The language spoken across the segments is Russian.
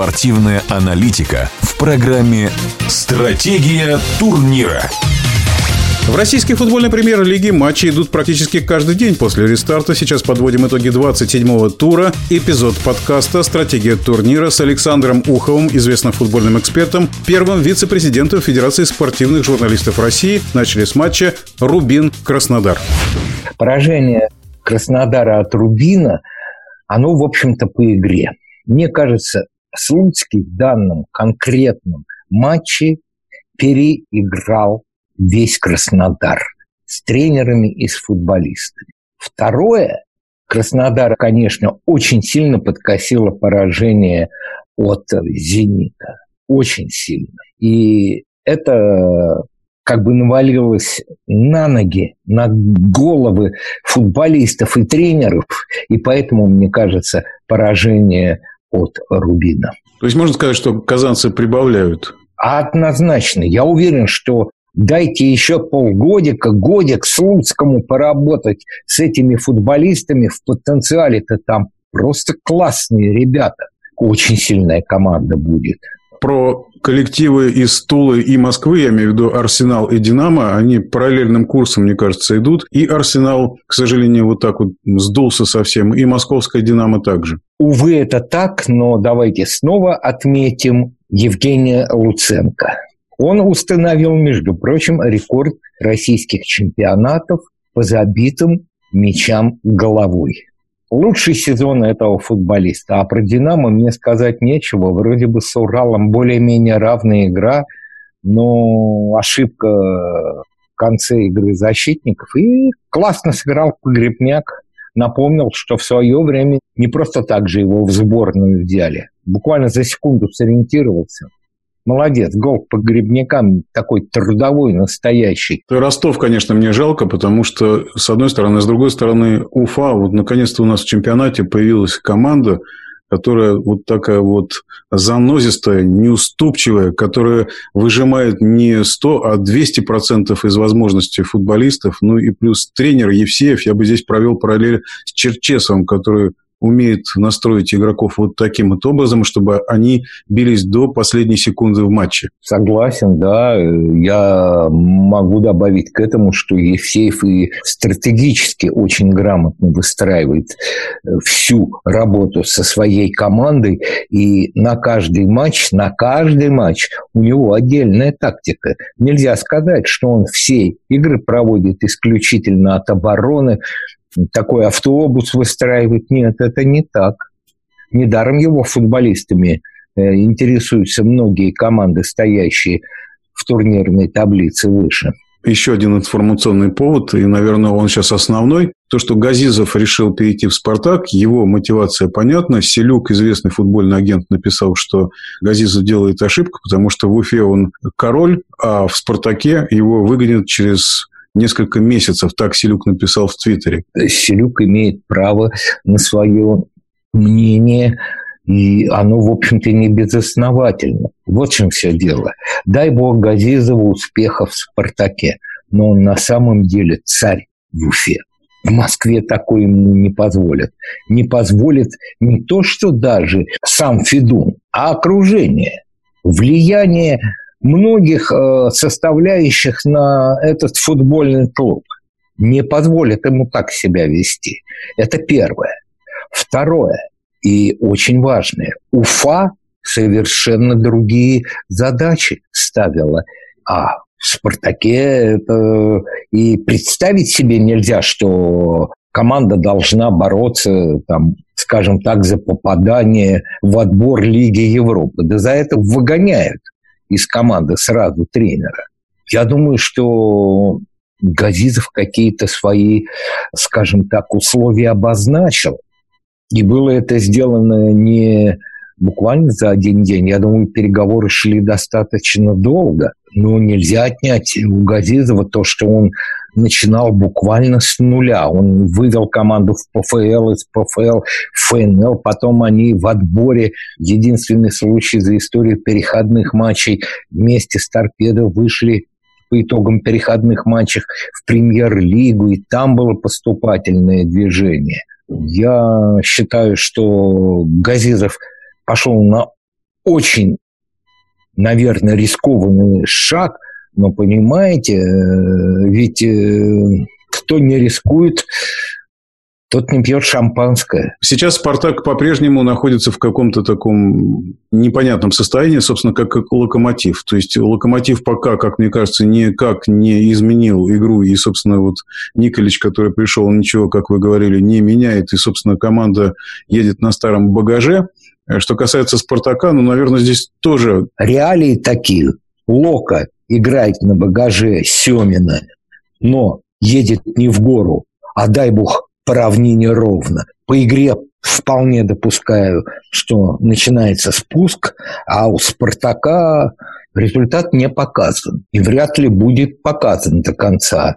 Спортивная аналитика в программе «Стратегия турнира». В российской футбольной премьер-лиге матчи идут практически каждый день после рестарта. Сейчас подводим итоги 27-го тура. Эпизод подкаста «Стратегия турнира» с Александром Уховым, известным футбольным экспертом, первым вице-президентом Федерации спортивных журналистов России. Начали с матча «Рубин-Краснодар». Поражение Краснодара от Рубина, оно, в общем-то, по игре. Мне кажется, Слуцкий в данном конкретном матче переиграл весь Краснодар с тренерами и с футболистами. Второе, Краснодар, конечно, очень сильно подкосило поражение от «Зенита». Очень сильно. И это как бы навалилось на ноги, на головы футболистов и тренеров, и поэтому, мне кажется, поражение от Рубина. То есть можно сказать, что казанцы прибавляют? Однозначно. Я уверен, что Дайте еще полгодика, годик Слуцкому поработать с этими футболистами. В потенциале-то там просто классные ребята. Очень сильная команда будет. Про коллективы из Тулы и Москвы, я имею в виду Арсенал и Динамо, они параллельным курсом, мне кажется, идут. И Арсенал, к сожалению, вот так вот сдулся совсем, и Московская Динамо также. Увы, это так, но давайте снова отметим Евгения Луценко. Он установил, между прочим, рекорд российских чемпионатов по забитым мячам головой. Лучший сезон этого футболиста. А про «Динамо» мне сказать нечего. Вроде бы с Уралом более-менее равная игра, но ошибка в конце игры защитников. И классно сыграл Погребняк. Напомнил, что в свое время не просто так же его в сборную взяли. Буквально за секунду сориентировался – Молодец, гол по грибникам такой трудовой, настоящий. Ростов, конечно, мне жалко, потому что, с одной стороны, с другой стороны, Уфа, вот наконец-то у нас в чемпионате появилась команда, которая вот такая вот занозистая, неуступчивая, которая выжимает не 100, а 200 процентов из возможностей футболистов. Ну и плюс тренер Евсеев, я бы здесь провел параллель с Черчесовым, который умеет настроить игроков вот таким вот образом, чтобы они бились до последней секунды в матче. Согласен, да. Я могу добавить к этому, что Евсеев и стратегически очень грамотно выстраивает э, всю работу со своей командой, и на каждый матч, на каждый матч у него отдельная тактика. Нельзя сказать, что он все игры проводит исключительно от обороны, такой автобус выстраивать. Нет, это не так. Недаром его футболистами э, интересуются многие команды, стоящие в турнирной таблице выше. Еще один информационный повод, и, наверное, он сейчас основной. То, что Газизов решил перейти в «Спартак», его мотивация понятна. Селюк, известный футбольный агент, написал, что Газизов делает ошибку, потому что в Уфе он король, а в «Спартаке» его выгонят через несколько месяцев, так Селюк написал в Твиттере. Селюк имеет право на свое мнение, и оно, в общем-то, не безосновательно. Вот в чем все дело. Дай бог Газизову успехов в «Спартаке», но он на самом деле царь в Уфе. В Москве такое ему не позволят. Не позволит не то, что даже сам Федун, а окружение. Влияние многих э, составляющих на этот футбольный клуб. Не позволит ему так себя вести. Это первое. Второе, и очень важное, Уфа совершенно другие задачи ставила. А в «Спартаке» это и представить себе нельзя, что команда должна бороться, там, скажем так, за попадание в отбор Лиги Европы. Да за это выгоняют из команды сразу тренера. Я думаю, что Газизов какие-то свои, скажем так, условия обозначил. И было это сделано не буквально за один день. Я думаю, переговоры шли достаточно долго. Но нельзя отнять у Газизова то, что он начинал буквально с нуля. Он вывел команду в ПФЛ, из ПФЛ в ФНЛ, потом они в отборе, единственный случай за историю переходных матчей, вместе с Торпедо вышли по итогам переходных матчей в премьер-лигу, и там было поступательное движение. Я считаю, что Газизов пошел на очень, наверное, рискованный шаг, но понимаете, э, ведь э, кто не рискует, тот не пьет шампанское. Сейчас «Спартак» по-прежнему находится в каком-то таком непонятном состоянии, собственно, как, как «Локомотив». То есть, «Локомотив» пока, как мне кажется, никак не изменил игру. И, собственно, вот Николич, который пришел, ничего, как вы говорили, не меняет. И, собственно, команда едет на старом багаже. Что касается «Спартака», ну, наверное, здесь тоже... Реалии такие. Лока играет на багаже Семина, но едет не в гору, а дай бог по равнине ровно. По игре вполне допускаю, что начинается спуск, а у «Спартака» результат не показан. И вряд ли будет показан до конца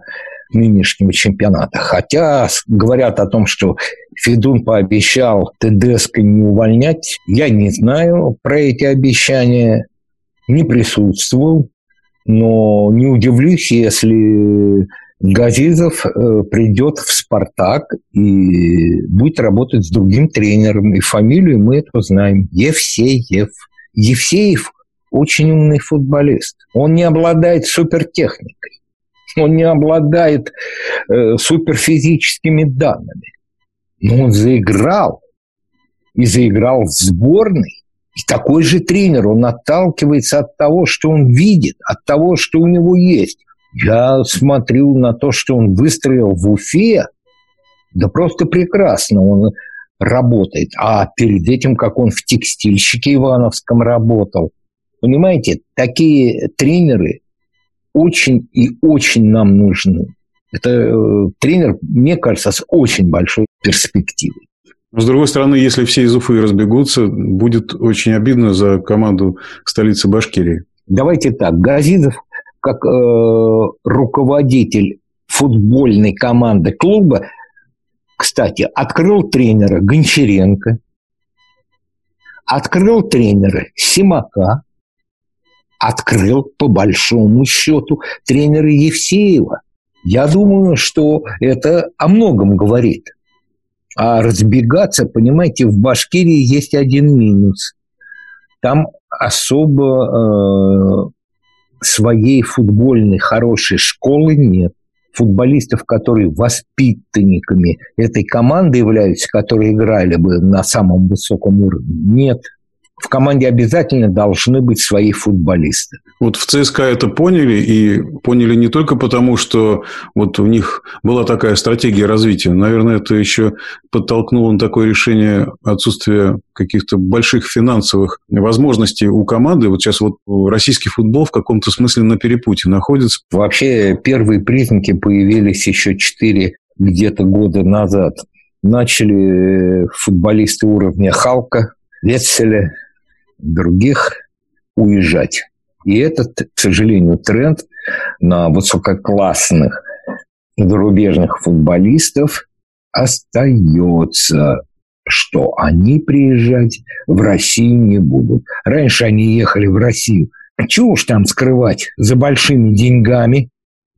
нынешнего чемпионата. Хотя говорят о том, что Федун пообещал Тедеско не увольнять. Я не знаю про эти обещания, не присутствовал, но не удивлюсь, если Газизов э, придет в «Спартак» и будет работать с другим тренером. И фамилию мы это знаем. Евсеев. Евсеев очень умный футболист. Он не обладает супертехникой. Он не обладает э, суперфизическими данными. Но он заиграл. И заиграл в сборной. И такой же тренер, он отталкивается от того, что он видит, от того, что у него есть. Я смотрю на то, что он выстроил в Уфе, да просто прекрасно он работает. А перед этим, как он в текстильщике Ивановском работал. Понимаете, такие тренеры очень и очень нам нужны. Это э, тренер, мне кажется, с очень большой перспективой. С другой стороны, если все из Уфы разбегутся, будет очень обидно за команду столицы Башкирии. Давайте так, Газизов как э, руководитель футбольной команды клуба, кстати, открыл тренера Гончаренко, открыл тренера Симака, открыл по большому счету тренера Евсеева. Я думаю, что это о многом говорит. А разбегаться, понимаете, в Башкирии есть один минус. Там особо э, своей футбольной хорошей школы нет. Футболистов, которые воспитанниками этой команды являются, которые играли бы на самом высоком уровне, нет в команде обязательно должны быть свои футболисты. Вот в ЦСКА это поняли, и поняли не только потому, что вот у них была такая стратегия развития. Наверное, это еще подтолкнуло на такое решение отсутствия каких-то больших финансовых возможностей у команды. Вот сейчас вот российский футбол в каком-то смысле на перепутье находится. Вообще первые признаки появились еще четыре где-то года назад. Начали футболисты уровня Халка, Ветселя, других уезжать. И этот, к сожалению, тренд на высококлассных зарубежных футболистов остается, что они приезжать в Россию не будут. Раньше они ехали в Россию. Чего уж там скрывать за большими деньгами.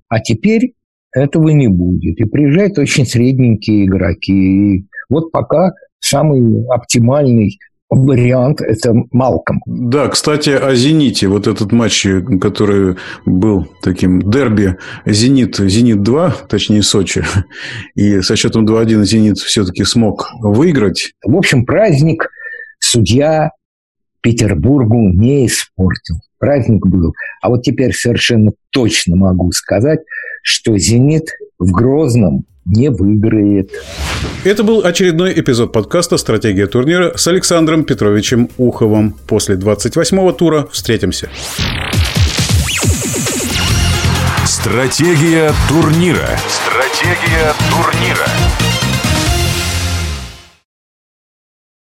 А теперь этого не будет. И приезжают очень средненькие игроки. И вот пока самый оптимальный вариант – это Малком. Да, кстати, о «Зените». Вот этот матч, который был таким дерби «Зенит», «Зенит-2», точнее, Сочи. И со счетом 2-1 «Зенит» все-таки смог выиграть. В общем, праздник судья Петербургу не испортил. Праздник был. А вот теперь совершенно точно могу сказать, что «Зенит» в Грозном – не выиграет. Это был очередной эпизод подкаста «Стратегия турнира» с Александром Петровичем Уховым. После 28-го тура встретимся. Стратегия турнира. Стратегия турнира.